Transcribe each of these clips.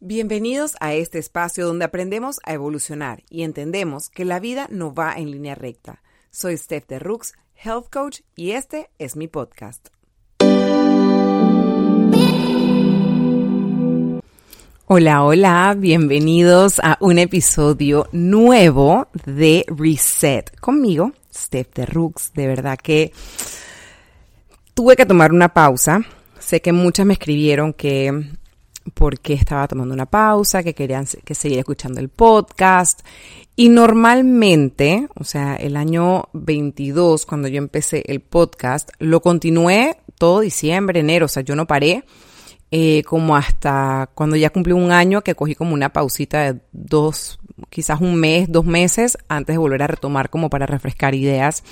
Bienvenidos a este espacio donde aprendemos a evolucionar y entendemos que la vida no va en línea recta. Soy Steph de Rooks, Health Coach, y este es mi podcast. Hola, hola, bienvenidos a un episodio nuevo de Reset conmigo, Steph de Rooks. De verdad que tuve que tomar una pausa. Sé que muchas me escribieron que porque estaba tomando una pausa, que querían que siguiera escuchando el podcast. Y normalmente, o sea, el año 22, cuando yo empecé el podcast, lo continué todo diciembre, enero, o sea, yo no paré. Eh, como hasta cuando ya cumplí un año que cogí como una pausita de dos, quizás un mes, dos meses antes de volver a retomar como para refrescar ideas.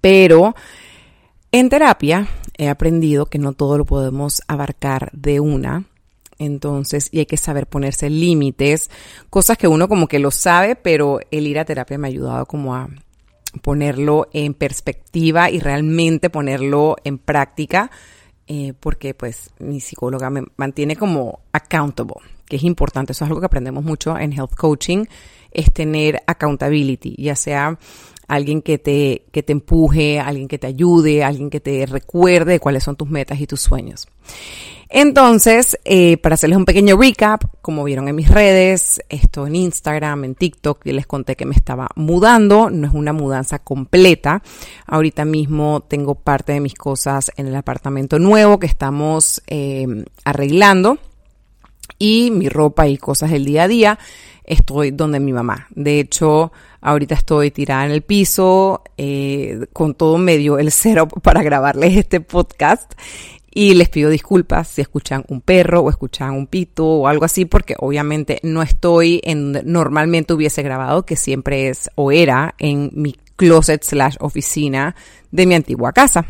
Pero en terapia he aprendido que no todo lo podemos abarcar de una. Entonces, y hay que saber ponerse límites, cosas que uno como que lo sabe, pero el ir a terapia me ha ayudado como a ponerlo en perspectiva y realmente ponerlo en práctica, eh, porque pues mi psicóloga me mantiene como accountable, que es importante, eso es algo que aprendemos mucho en health coaching, es tener accountability, ya sea alguien que te, que te empuje, alguien que te ayude, alguien que te recuerde cuáles son tus metas y tus sueños. Entonces, eh, para hacerles un pequeño recap, como vieron en mis redes, esto en Instagram, en TikTok, les conté que me estaba mudando, no es una mudanza completa. Ahorita mismo tengo parte de mis cosas en el apartamento nuevo que estamos eh, arreglando y mi ropa y cosas del día a día estoy donde mi mamá. De hecho, ahorita estoy tirada en el piso eh, con todo medio el setup para grabarles este podcast. Y les pido disculpas si escuchan un perro o escuchan un pito o algo así, porque obviamente no estoy en normalmente hubiese grabado, que siempre es o era en mi closet slash oficina de mi antigua casa.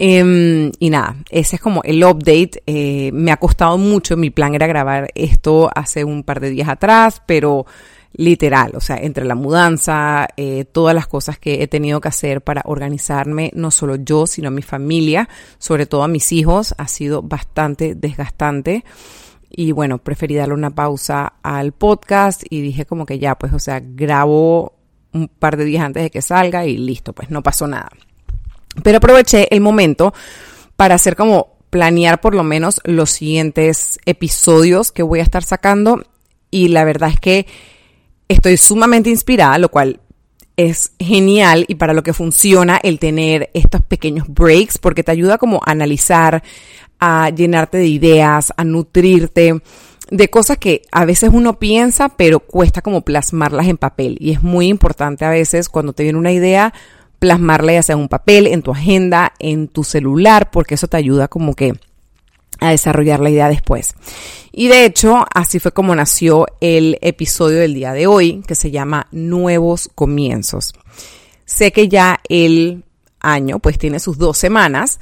Em, y nada, ese es como el update. Eh, me ha costado mucho, mi plan era grabar esto hace un par de días atrás, pero literal, o sea, entre la mudanza, eh, todas las cosas que he tenido que hacer para organizarme, no solo yo, sino mi familia, sobre todo a mis hijos, ha sido bastante desgastante. Y bueno, preferí darle una pausa al podcast y dije como que ya, pues, o sea, grabo un par de días antes de que salga y listo, pues no pasó nada. Pero aproveché el momento para hacer como planear por lo menos los siguientes episodios que voy a estar sacando y la verdad es que estoy sumamente inspirada, lo cual es genial y para lo que funciona el tener estos pequeños breaks porque te ayuda como a analizar, a llenarte de ideas, a nutrirte de cosas que a veces uno piensa pero cuesta como plasmarlas en papel. Y es muy importante a veces cuando te viene una idea plasmarla ya sea en un papel, en tu agenda, en tu celular, porque eso te ayuda como que a desarrollar la idea después. Y de hecho, así fue como nació el episodio del día de hoy, que se llama Nuevos Comienzos. Sé que ya el año pues tiene sus dos semanas,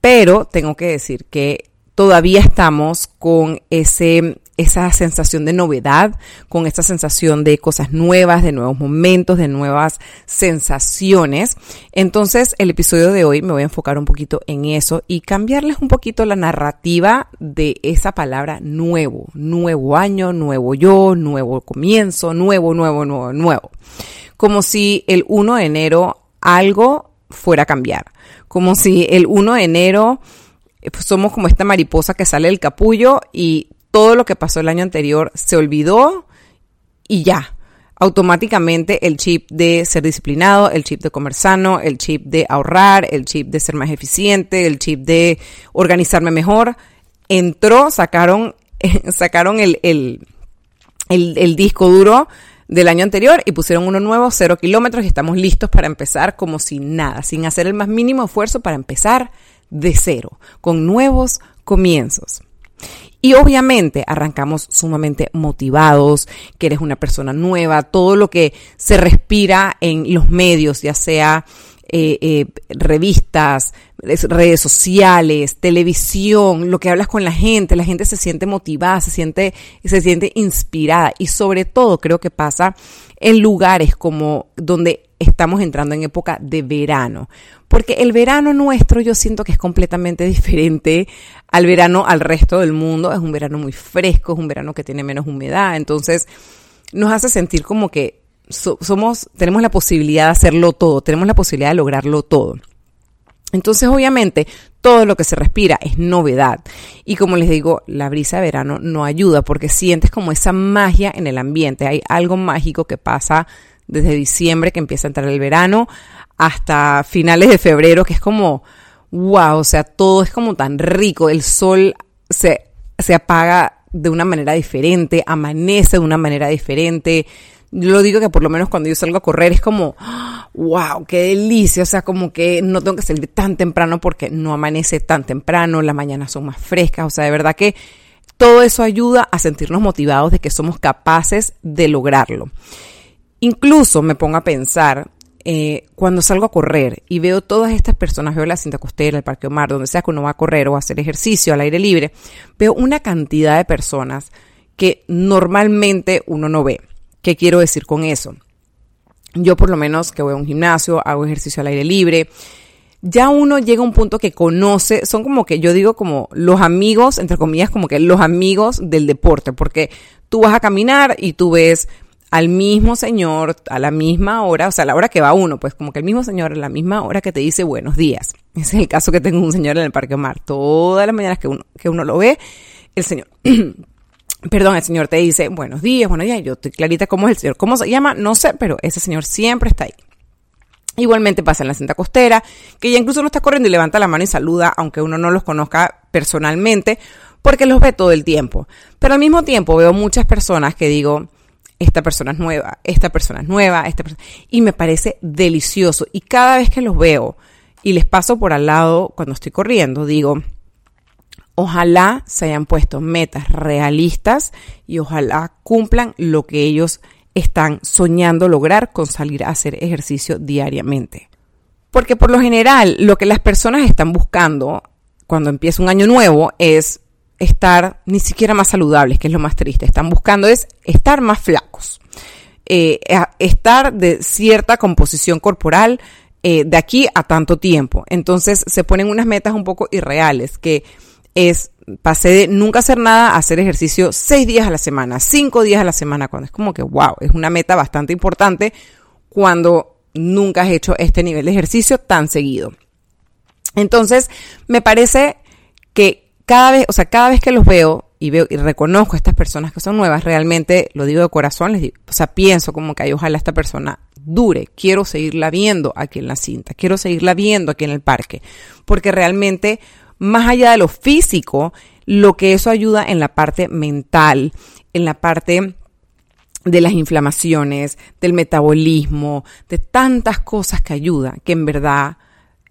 pero tengo que decir que todavía estamos con ese esa sensación de novedad, con esta sensación de cosas nuevas, de nuevos momentos, de nuevas sensaciones. Entonces, el episodio de hoy me voy a enfocar un poquito en eso y cambiarles un poquito la narrativa de esa palabra nuevo, nuevo año, nuevo yo, nuevo comienzo, nuevo, nuevo, nuevo, nuevo. Como si el 1 de enero algo fuera a cambiar. Como si el 1 de enero eh, pues, somos como esta mariposa que sale del capullo y todo lo que pasó el año anterior se olvidó y ya. Automáticamente el chip de ser disciplinado, el chip de comer sano, el chip de ahorrar, el chip de ser más eficiente, el chip de organizarme mejor, entró, sacaron, sacaron el, el, el disco duro del año anterior y pusieron uno nuevo, cero kilómetros y estamos listos para empezar como sin nada, sin hacer el más mínimo esfuerzo para empezar de cero, con nuevos comienzos. Y obviamente arrancamos sumamente motivados, que eres una persona nueva, todo lo que se respira en los medios, ya sea eh, eh, revistas, redes sociales, televisión, lo que hablas con la gente, la gente se siente motivada, se siente, se siente inspirada. Y sobre todo creo que pasa en lugares como donde estamos entrando en época de verano. Porque el verano nuestro yo siento que es completamente diferente al verano al resto del mundo. Es un verano muy fresco, es un verano que tiene menos humedad. Entonces nos hace sentir como que somos, tenemos la posibilidad de hacerlo todo, tenemos la posibilidad de lograrlo todo. Entonces, obviamente, todo lo que se respira es novedad. Y como les digo, la brisa de verano no ayuda porque sientes como esa magia en el ambiente. Hay algo mágico que pasa desde diciembre que empieza a entrar el verano hasta finales de febrero, que es como, wow, o sea, todo es como tan rico. El sol se, se apaga de una manera diferente, amanece de una manera diferente yo lo digo que por lo menos cuando yo salgo a correr es como, wow, qué delicia. O sea, como que no tengo que salir tan temprano porque no amanece tan temprano, las mañanas son más frescas. O sea, de verdad que todo eso ayuda a sentirnos motivados de que somos capaces de lograrlo. Incluso me pongo a pensar, eh, cuando salgo a correr y veo todas estas personas, veo la cinta costera, el Parque Omar, donde sea que uno va a correr o a hacer ejercicio al aire libre, veo una cantidad de personas que normalmente uno no ve. ¿Qué quiero decir con eso? Yo por lo menos que voy a un gimnasio, hago ejercicio al aire libre, ya uno llega a un punto que conoce, son como que yo digo como los amigos, entre comillas, como que los amigos del deporte, porque tú vas a caminar y tú ves al mismo señor a la misma hora, o sea, a la hora que va uno, pues como que el mismo señor a la misma hora que te dice buenos días. Ese es el caso que tengo un señor en el Parque Omar. Todas las mañanas que uno, que uno lo ve, el señor perdón, el Señor te dice, buenos días, bueno, ya, yo estoy clarita cómo es el Señor. ¿Cómo se llama? No sé, pero ese Señor siempre está ahí. Igualmente pasa en la cinta costera, que ya incluso no está corriendo y levanta la mano y saluda, aunque uno no los conozca personalmente, porque los ve todo el tiempo. Pero al mismo tiempo veo muchas personas que digo, esta persona es nueva, esta persona es nueva, esta persona... Y me parece delicioso. Y cada vez que los veo y les paso por al lado cuando estoy corriendo, digo, Ojalá se hayan puesto metas realistas y ojalá cumplan lo que ellos están soñando lograr con salir a hacer ejercicio diariamente. Porque por lo general lo que las personas están buscando cuando empieza un año nuevo es estar ni siquiera más saludables, que es lo más triste. Están buscando es estar más flacos, eh, estar de cierta composición corporal eh, de aquí a tanto tiempo. Entonces se ponen unas metas un poco irreales que es pasé de nunca hacer nada a hacer ejercicio seis días a la semana, cinco días a la semana, cuando es como que, wow, es una meta bastante importante cuando nunca has hecho este nivel de ejercicio tan seguido. Entonces, me parece que cada vez, o sea, cada vez que los veo y veo y reconozco a estas personas que son nuevas, realmente lo digo de corazón, les digo, o sea, pienso como que ojalá esta persona dure, quiero seguirla viendo aquí en la cinta, quiero seguirla viendo aquí en el parque, porque realmente más allá de lo físico, lo que eso ayuda en la parte mental, en la parte de las inflamaciones, del metabolismo, de tantas cosas que ayuda, que en verdad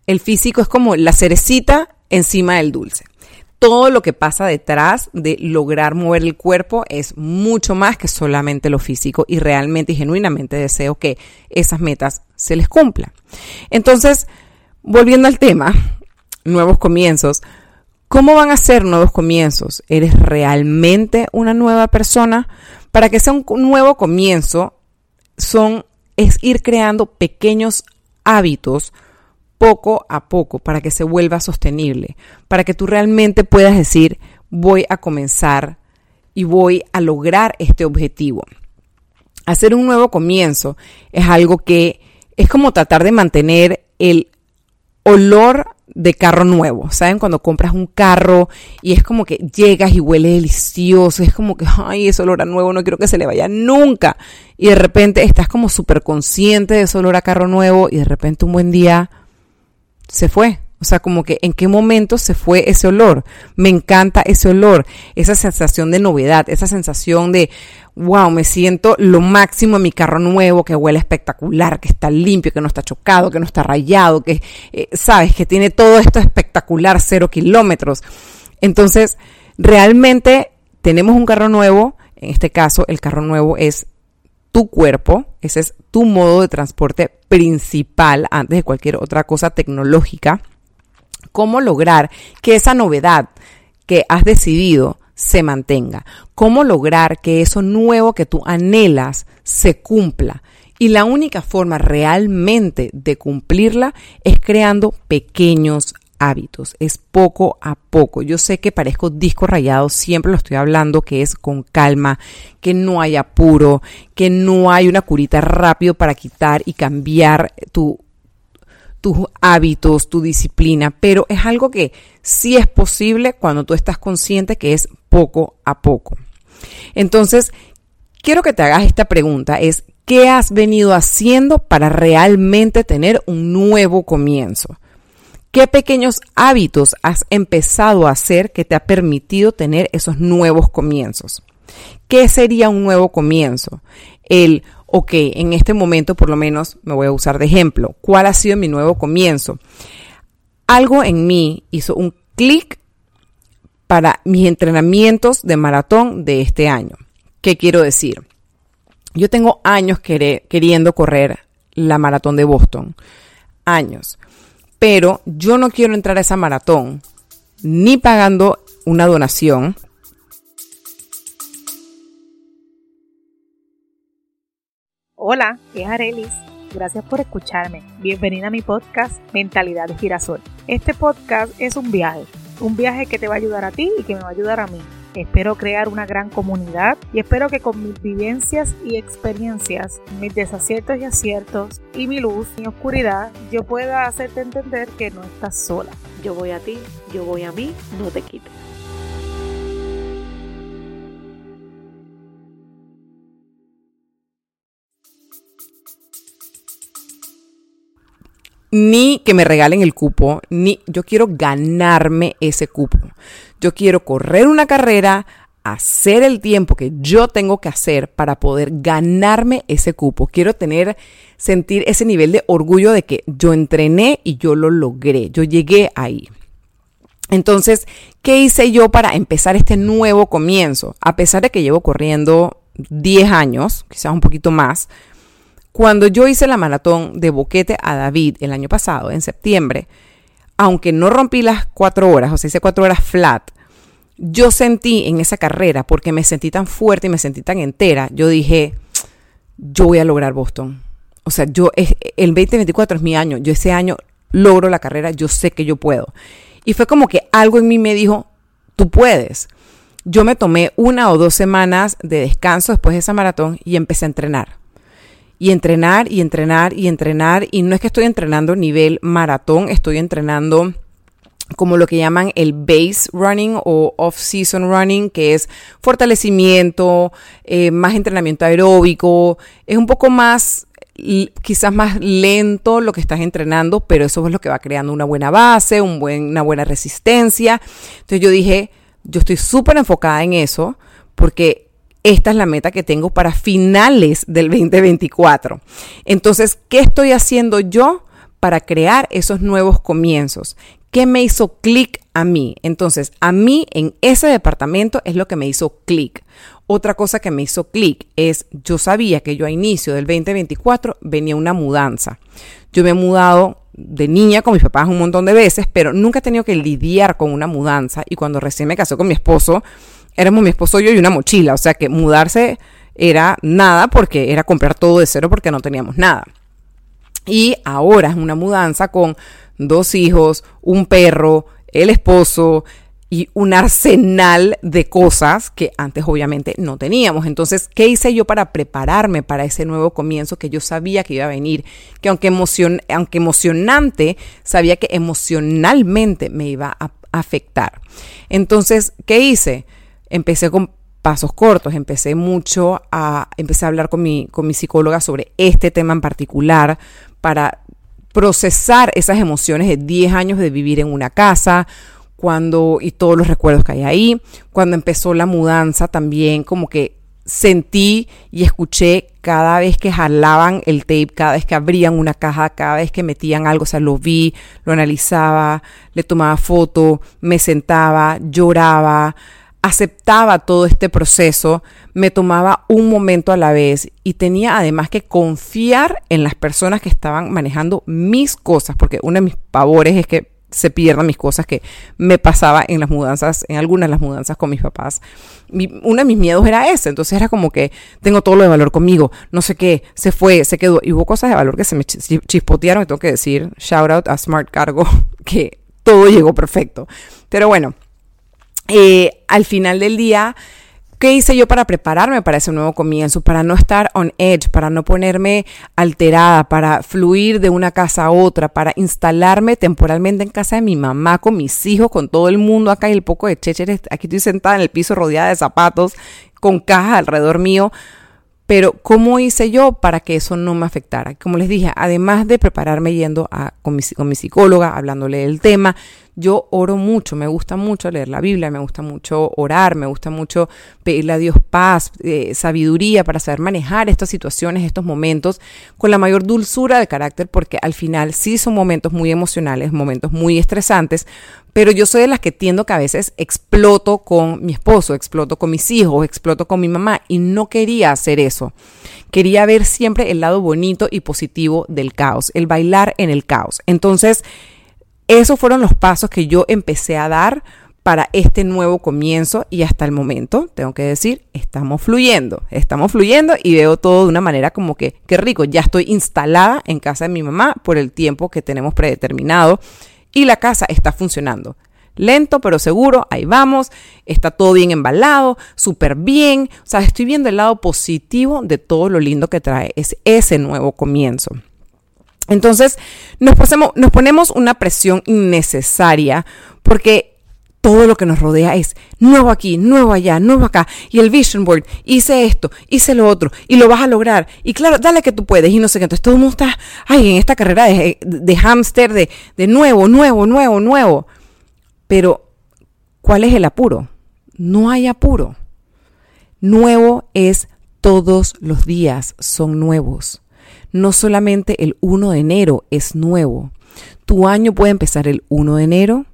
el físico es como la cerecita encima del dulce. Todo lo que pasa detrás de lograr mover el cuerpo es mucho más que solamente lo físico y realmente y genuinamente deseo que esas metas se les cumplan. Entonces, volviendo al tema, nuevos comienzos. ¿Cómo van a ser nuevos comienzos? ¿Eres realmente una nueva persona? Para que sea un nuevo comienzo, son, es ir creando pequeños hábitos poco a poco para que se vuelva sostenible, para que tú realmente puedas decir, voy a comenzar y voy a lograr este objetivo. Hacer un nuevo comienzo es algo que es como tratar de mantener el olor de carro nuevo, ¿saben? Cuando compras un carro y es como que llegas y huele delicioso, es como que, ay, ese olor a nuevo, no quiero que se le vaya nunca. Y de repente estás como súper consciente de ese olor a carro nuevo y de repente un buen día se fue. O sea, como que en qué momento se fue ese olor. Me encanta ese olor, esa sensación de novedad, esa sensación de, wow, me siento lo máximo en mi carro nuevo, que huele espectacular, que está limpio, que no está chocado, que no está rayado, que, eh, sabes, que tiene todo esto espectacular, cero kilómetros. Entonces, realmente tenemos un carro nuevo, en este caso el carro nuevo es tu cuerpo, ese es tu modo de transporte principal antes de cualquier otra cosa tecnológica. ¿Cómo lograr que esa novedad que has decidido se mantenga? ¿Cómo lograr que eso nuevo que tú anhelas se cumpla? Y la única forma realmente de cumplirla es creando pequeños hábitos, es poco a poco. Yo sé que parezco disco rayado, siempre lo estoy hablando, que es con calma, que no hay apuro, que no hay una curita rápido para quitar y cambiar tu, tus hábitos, tu disciplina, pero es algo que sí es posible cuando tú estás consciente que es poco a poco. Entonces, quiero que te hagas esta pregunta, es ¿qué has venido haciendo para realmente tener un nuevo comienzo? ¿Qué pequeños hábitos has empezado a hacer que te ha permitido tener esos nuevos comienzos? ¿Qué sería un nuevo comienzo? El, ok, en este momento por lo menos me voy a usar de ejemplo. ¿Cuál ha sido mi nuevo comienzo? Algo en mí hizo un clic para mis entrenamientos de maratón de este año. ¿Qué quiero decir? Yo tengo años queriendo correr la maratón de Boston. Años pero yo no quiero entrar a esa maratón ni pagando una donación. Hola, es Arelis. Gracias por escucharme. Bienvenida a mi podcast Mentalidad de Girasol. Este podcast es un viaje, un viaje que te va a ayudar a ti y que me va a ayudar a mí Espero crear una gran comunidad y espero que con mis vivencias y experiencias, mis desaciertos y aciertos y mi luz y oscuridad, yo pueda hacerte entender que no estás sola. Yo voy a ti, yo voy a mí, no te quites. ni que me regalen el cupo, ni yo quiero ganarme ese cupo. Yo quiero correr una carrera, hacer el tiempo que yo tengo que hacer para poder ganarme ese cupo. Quiero tener, sentir ese nivel de orgullo de que yo entrené y yo lo logré, yo llegué ahí. Entonces, ¿qué hice yo para empezar este nuevo comienzo? A pesar de que llevo corriendo 10 años, quizás un poquito más, cuando yo hice la maratón de Boquete a David el año pasado, en septiembre, aunque no rompí las cuatro horas, o sea, hice cuatro horas flat, yo sentí en esa carrera, porque me sentí tan fuerte y me sentí tan entera, yo dije, yo voy a lograr Boston. O sea, yo, el 2024 es mi año, yo ese año logro la carrera, yo sé que yo puedo. Y fue como que algo en mí me dijo, tú puedes. Yo me tomé una o dos semanas de descanso después de esa maratón y empecé a entrenar y entrenar y entrenar y entrenar. Y no es que estoy entrenando nivel maratón, estoy entrenando como lo que llaman el base running o off-season running, que es fortalecimiento, eh, más entrenamiento aeróbico, es un poco más quizás más lento lo que estás entrenando, pero eso es lo que va creando una buena base, una buena resistencia. Entonces yo dije, yo estoy súper enfocada en eso porque esta es la meta que tengo para finales del 2024. Entonces, ¿qué estoy haciendo yo para crear esos nuevos comienzos? ¿Qué me hizo clic a mí? Entonces, a mí en ese departamento es lo que me hizo clic. Otra cosa que me hizo clic es, yo sabía que yo a inicio del 2024 venía una mudanza. Yo me he mudado de niña con mis papás un montón de veces, pero nunca he tenido que lidiar con una mudanza. Y cuando recién me casé con mi esposo, éramos mi esposo y yo y una mochila, o sea que mudarse era nada porque era comprar todo de cero porque no teníamos nada. Y ahora es una mudanza con dos hijos, un perro, el esposo y un arsenal de cosas que antes obviamente no teníamos. Entonces, ¿qué hice yo para prepararme para ese nuevo comienzo que yo sabía que iba a venir? Que aunque, aunque emocionante, sabía que emocionalmente me iba a afectar. Entonces, ¿qué hice? Empecé con pasos cortos, empecé mucho a, empecé a hablar con mi, con mi psicóloga sobre este tema en particular para procesar esas emociones de 10 años de vivir en una casa, cuando, y todos los recuerdos que hay ahí, cuando empezó la mudanza también, como que sentí y escuché cada vez que jalaban el tape, cada vez que abrían una caja, cada vez que metían algo, o sea, lo vi, lo analizaba, le tomaba foto, me sentaba, lloraba, aceptaba todo este proceso, me tomaba un momento a la vez y tenía además que confiar en las personas que estaban manejando mis cosas, porque uno de mis pavores es que se pierdan mis cosas que me pasaba en las mudanzas, en algunas de las mudanzas con mis papás. uno de mis miedos era ese, entonces era como que tengo todo lo de valor conmigo, no sé qué, se fue, se quedó, y hubo cosas de valor que se me chispotearon, y tengo que decir, shout out a Smart Cargo, que todo llegó perfecto. Pero bueno, eh, al final del día, ¿qué hice yo para prepararme para ese nuevo comienzo? Para no estar on edge, para no ponerme alterada, para fluir de una casa a otra, para instalarme temporalmente en casa de mi mamá, con mis hijos, con todo el mundo acá y el poco de chécheres. Aquí estoy sentada en el piso rodeada de zapatos, con cajas alrededor mío pero ¿cómo hice yo para que eso no me afectara? Como les dije, además de prepararme yendo a, con, mi, con mi psicóloga, hablándole del tema, yo oro mucho, me gusta mucho leer la Biblia, me gusta mucho orar, me gusta mucho pedirle a Dios paz, eh, sabiduría para saber manejar estas situaciones, estos momentos con la mayor dulzura de carácter, porque al final sí son momentos muy emocionales, momentos muy estresantes, pero yo soy de las que tiendo que a veces exploto con mi esposo, exploto con mis hijos, exploto con mi mamá y no quería hacer eso. Quería ver siempre el lado bonito y positivo del caos, el bailar en el caos. Entonces, esos fueron los pasos que yo empecé a dar para este nuevo comienzo y hasta el momento, tengo que decir, estamos fluyendo, estamos fluyendo y veo todo de una manera como que, qué rico, ya estoy instalada en casa de mi mamá por el tiempo que tenemos predeterminado y la casa está funcionando. Lento pero seguro, ahí vamos, está todo bien embalado, súper bien, o sea, estoy viendo el lado positivo de todo lo lindo que trae es ese nuevo comienzo. Entonces nos, nos ponemos una presión innecesaria porque todo lo que nos rodea es nuevo aquí, nuevo allá, nuevo acá. Y el vision board, hice esto, hice lo otro, y lo vas a lograr. Y claro, dale que tú puedes, y no sé qué. Entonces todo el mundo está, ay, en esta carrera de, de hámster, de, de nuevo, nuevo, nuevo, nuevo. Pero, ¿cuál es el apuro? No hay apuro. Nuevo es todos los días, son nuevos no solamente el 1 de enero es nuevo. Tu año puede empezar el 1 de enero,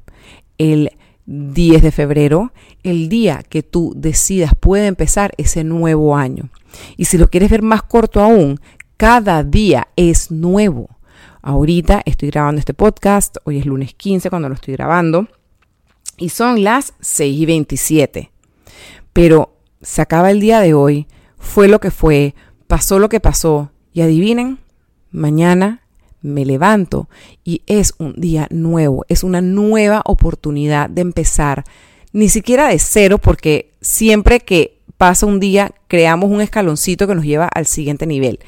el 10 de febrero, el día que tú decidas puede empezar ese nuevo año. Y si lo quieres ver más corto aún, cada día es nuevo. Ahorita estoy grabando este podcast, hoy es lunes 15 cuando lo estoy grabando, y son las 6 y 27. Pero se acaba el día de hoy, fue lo que fue, pasó lo que pasó, y adivinen, mañana me levanto y es un día nuevo, es una nueva oportunidad de empezar, ni siquiera de cero, porque siempre que pasa un día creamos un escaloncito que nos lleva al siguiente nivel.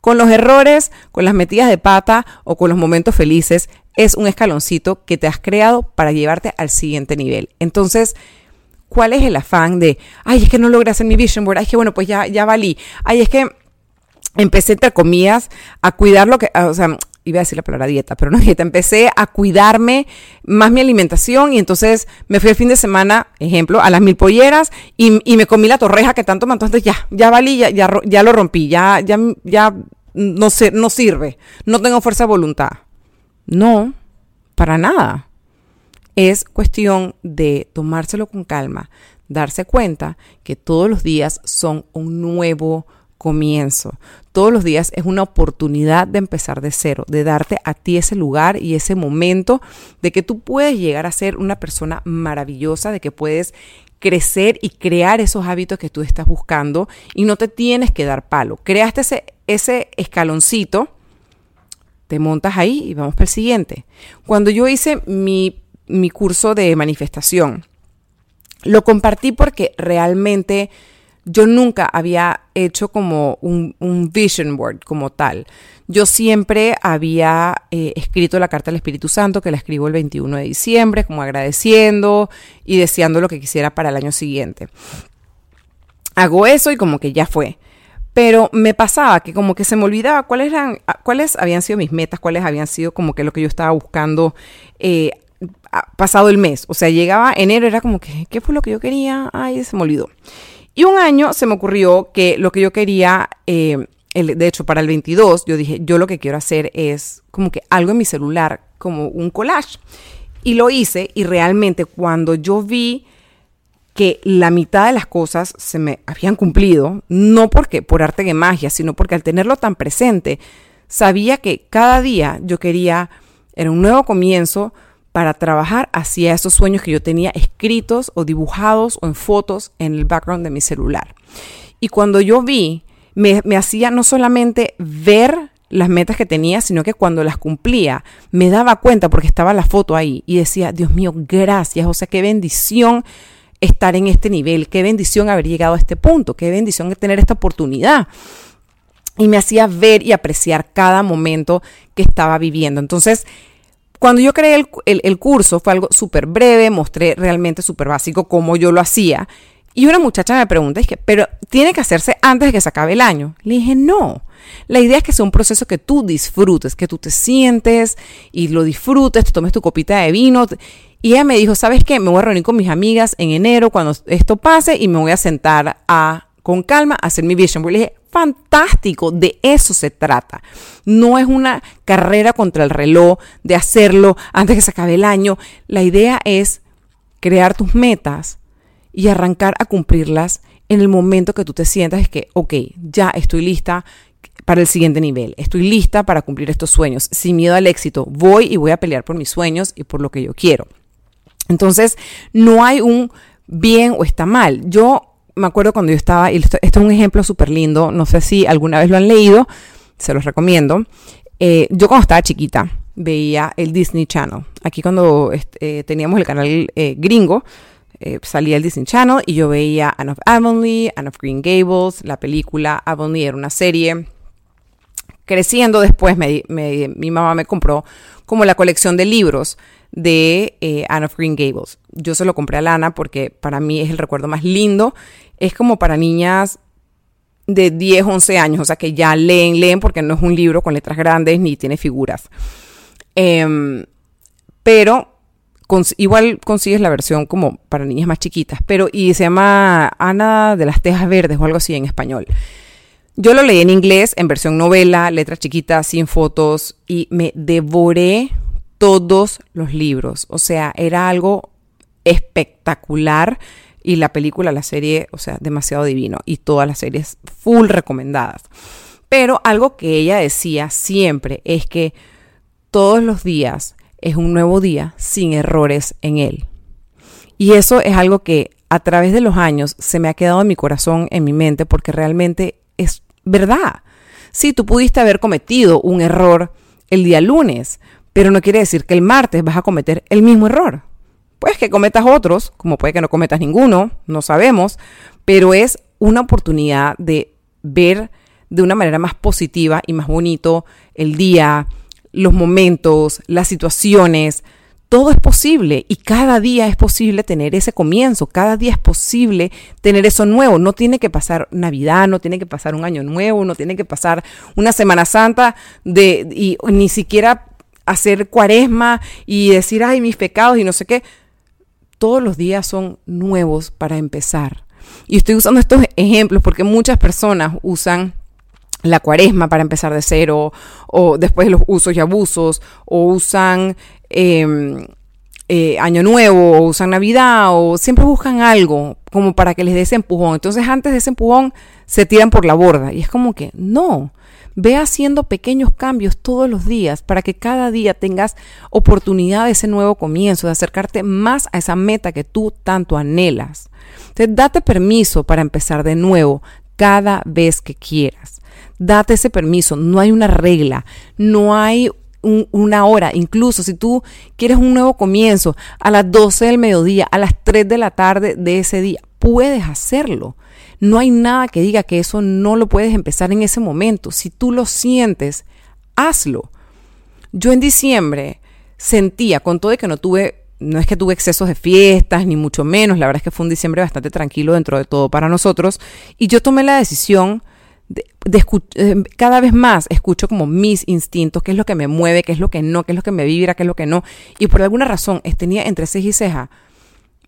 Con los errores, con las metidas de pata o con los momentos felices, es un escaloncito que te has creado para llevarte al siguiente nivel. Entonces, ¿cuál es el afán de, ay, es que no logré hacer mi vision board, ay, es que bueno, pues ya, ya valí, ay, es que empecé, entre comillas, a cuidar lo que, o sea, iba a decir la palabra dieta, pero no dieta, empecé a cuidarme más mi alimentación y entonces me fui el fin de semana, ejemplo, a las mil polleras y, me comí la torreja que tanto me entonces ya, ya valí, ya, ya, lo rompí, ya, ya, ya no, no sirve, no tengo fuerza de voluntad. No, para nada. Es cuestión de tomárselo con calma, darse cuenta que todos los días son un nuevo comienzo. Todos los días es una oportunidad de empezar de cero, de darte a ti ese lugar y ese momento de que tú puedes llegar a ser una persona maravillosa, de que puedes crecer y crear esos hábitos que tú estás buscando y no te tienes que dar palo. Creaste ese, ese escaloncito, te montas ahí y vamos para el siguiente. Cuando yo hice mi, mi curso de manifestación, lo compartí porque realmente yo nunca había hecho como un, vision board como tal. Yo siempre había eh, escrito la carta del Espíritu Santo, que la escribo el 21 de diciembre, como agradeciendo y deseando lo que quisiera para el año siguiente. Hago eso y como que ya fue. Pero me pasaba que como que se me olvidaba cuáles eran, cuáles habían sido mis metas, cuáles habían sido como que lo que yo estaba buscando eh, pasado el mes. O sea, llegaba enero, era como que, ¿qué fue lo que yo quería? Ay, se me olvidó. Y un año se me ocurrió que lo que yo quería, eh, de hecho para el 22, yo dije, yo lo que quiero hacer es como que algo en mi celular, como un collage. Y lo hice y realmente cuando yo vi que la mitad de las cosas se me habían cumplido, no porque por arte de magia, sino porque al tenerlo tan presente, sabía que cada día yo quería, era un nuevo comienzo para trabajar hacia esos sueños que yo tenía escritos o dibujados o en fotos en el background de mi celular. Y cuando yo vi, me, hacía no solamente ver las metas que tenía, sino que cuando las cumplía me daba cuenta porque estaba la foto ahí y decía, Dios mío, gracias, o sea, qué bendición estar en este nivel, qué bendición haber llegado a este punto, qué bendición tener esta oportunidad. Y me hacía ver y apreciar cada momento que estaba viviendo. Entonces, cuando yo creé el, curso fue algo súper breve, mostré realmente súper básico cómo yo lo hacía. Y una muchacha me pregunta, que, pero tiene que hacerse antes de que se acabe el año. Le dije, no. La idea es que sea un proceso que tú disfrutes, que tú te sientes y lo disfrutes, te tomes tu copita de vino. Y ella me dijo, ¿sabes qué? Me voy a reunir con mis amigas en enero cuando esto pase y me voy a sentar a, con calma a hacer mi vision. le dije, fantástico, de eso se trata. No es una carrera contra el reloj de hacerlo antes que se acabe el año. La idea es crear tus metas y arrancar a cumplirlas en el momento que tú te sientas es que, ok, ya estoy lista para el siguiente nivel, estoy lista para cumplir estos sueños, sin miedo al éxito, voy y voy a pelear por mis sueños y por lo que yo quiero. Entonces, no hay un bien o está mal. Yo me acuerdo cuando yo estaba, y esto, es un ejemplo súper lindo, no sé si alguna vez lo han leído, se los recomiendo. Eh, yo cuando estaba chiquita veía el Disney Channel. Aquí cuando eh, teníamos el canal eh, gringo, salía el Disney Channel y yo veía Anne of Avonlea, Anne of Green Gables, la película Avonlea era una serie. Creciendo después, mi mamá me compró como la colección de libros de eh, Anne of Green Gables. Yo se lo compré a Lana porque para mí es el recuerdo más lindo. Es como para niñas de 10, 11 años, o sea que ya leen, leen porque no es un libro con letras grandes ni tiene figuras. Em, pero igual consigues la versión como para niñas más chiquitas, pero y se llama Ana de las Tejas Verdes o algo así en español. Yo lo leí en inglés, en versión novela, letras chiquitas, sin fotos, y me devoré todos los libros. O sea, era algo espectacular y la película, la serie, o sea, demasiado divino y todas las series full recomendadas. Pero algo que ella decía siempre es que todos los días es un nuevo día sin errores en él. Y eso es algo que a través de los años se me ha quedado en mi corazón, en mi mente, porque realmente es verdad. Sí, tú pudiste haber cometido un error el día lunes, pero no quiere decir que el martes vas a cometer el mismo error. Puedes que cometas otros, como puede que no cometas ninguno, no sabemos, pero es una oportunidad de ver de una manera más positiva y más bonito el día, los momentos, las situaciones. Todo es posible y cada día es posible tener ese comienzo, cada día es posible tener eso nuevo. No tiene que pasar Navidad, no tiene que pasar un año nuevo, no tiene que pasar una Semana Santa de, y ni siquiera hacer cuaresma y decir, ay, mis pecados y no sé qué. Todos los días son nuevos para empezar. Y estoy usando estos ejemplos porque muchas personas usan la cuaresma para empezar de cero, o después de los usos y abusos, o usan em, eh, Año Nuevo, o usan Navidad, o siempre buscan algo como para que les dé ese empujón. Entonces antes de ese empujón se tiran por la borda. Y es como que no, Ve haciendo pequeños cambios todos los días para que cada día tengas oportunidad de ese nuevo comienzo, de acercarte más a esa meta que tú tanto anhelas. Entonces, date permiso para empezar de nuevo cada vez que quieras. Date ese permiso. No hay una regla, no hay una hora. Incluso si tú quieres un nuevo comienzo a las 12 del mediodía, a las 3 de la tarde de ese día, puedes hacerlo. No hay nada que diga que eso no lo puedes empezar en ese momento. Si tú lo sientes, hazlo. Yo en diciembre sentía, con todo de que no tuve, no es que tuve excesos de fiestas, ni mucho menos, la verdad es que fue un diciembre bastante tranquilo dentro de todo para nosotros, y yo tomé la decisión de, eh, cada vez más escucho como mis instintos, qué es lo que me mueve, qué es lo que no, qué es lo que me vibra, qué es lo que no, y por alguna razón tenía entre ceja y ceja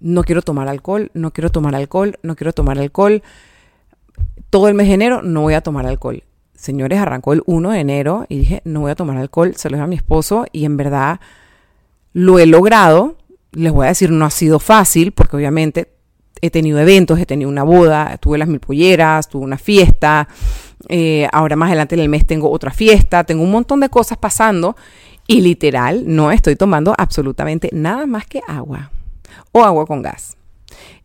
no quiero tomar alcohol, no quiero tomar alcohol, no quiero tomar alcohol. Todo el mes de enero no voy a tomar alcohol. Señores, arrancó el 1 de enero y dije, no voy a tomar alcohol, se lo dije a mi esposo y en verdad lo he logrado. Les voy a decir, no ha sido fácil porque obviamente he tenido eventos, he tenido una boda, tuve las mil polleras, tuve una fiesta, eh, ahora más adelante en el mes tengo otra fiesta, tengo un montón de cosas pasando y literal no estoy tomando absolutamente nada más que agua o agua con gas.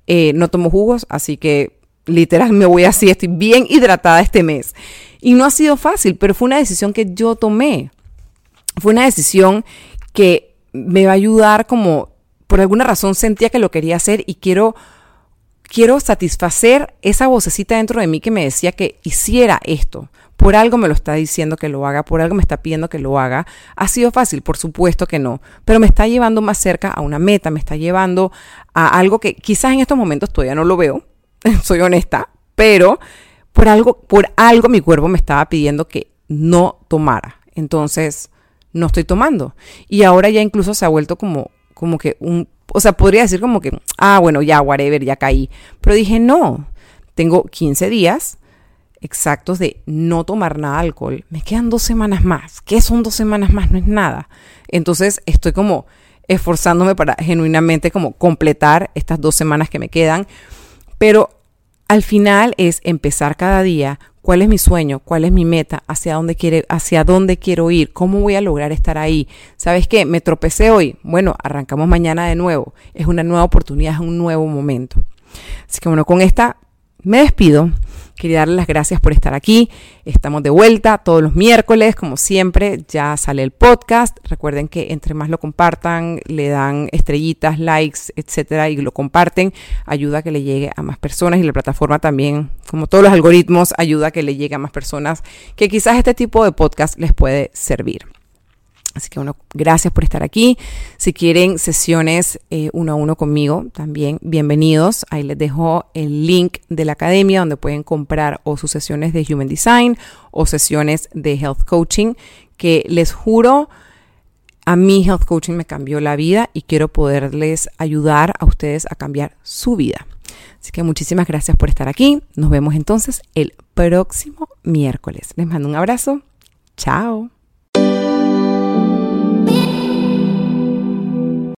Eh, no tomo jugos, así que literal me voy así, estoy bien hidratada este mes. Y no ha sido fácil, pero fue una decisión que yo tomé. Fue una decisión que me va a ayudar como por alguna razón sentía que lo quería hacer y quiero quiero satisfacer esa vocecita dentro de mí que me decía que hiciera esto. Por algo me lo está diciendo que lo haga, por algo me está pidiendo que lo haga. ¿Ha sido fácil? Por supuesto que no, pero me está llevando más cerca a una meta, me está llevando a algo que quizás en estos momentos todavía no lo veo, soy honesta, pero por algo, por algo mi cuerpo me estaba pidiendo que no tomara. Entonces, no estoy tomando. Y ahora ya incluso se ha vuelto como, como que un o sea, podría decir como que, ah, bueno, ya, whatever, ya caí. Pero dije, no, tengo 15 días exactos de no tomar nada alcohol. Me quedan dos semanas más. ¿Qué son dos semanas más? No es nada. Entonces estoy como esforzándome para genuinamente como completar estas dos semanas que me quedan. Pero al final es empezar cada día cuál es mi sueño, cuál es mi meta, hacia dónde, quiere, hacia dónde quiero ir, cómo voy a lograr estar ahí. ¿Sabes qué? Me tropecé hoy. Bueno, arrancamos mañana de nuevo. Es una nueva oportunidad, es un nuevo momento. Así que bueno, con esta me despido. Quería darles las gracias por estar aquí. Estamos de vuelta todos los miércoles, como siempre, ya sale el podcast. Recuerden que entre más lo compartan, le dan estrellitas, likes, etcétera, y lo comparten, ayuda a que le llegue a más personas y la plataforma también, como todos los algoritmos, ayuda a que le llegue a más personas que quizás este tipo de podcast les puede servir. Así que bueno, gracias por estar aquí. Si quieren sesiones eh, uno a uno conmigo, también bienvenidos. Ahí les dejo el link de la academia donde pueden comprar o sus sesiones de Human Design o sesiones de Health Coaching, que les juro, a mí Health Coaching me cambió la vida y quiero poderles ayudar a ustedes a cambiar su vida. Así que muchísimas gracias por estar aquí. Nos vemos entonces el próximo miércoles. Les mando un abrazo. Chao.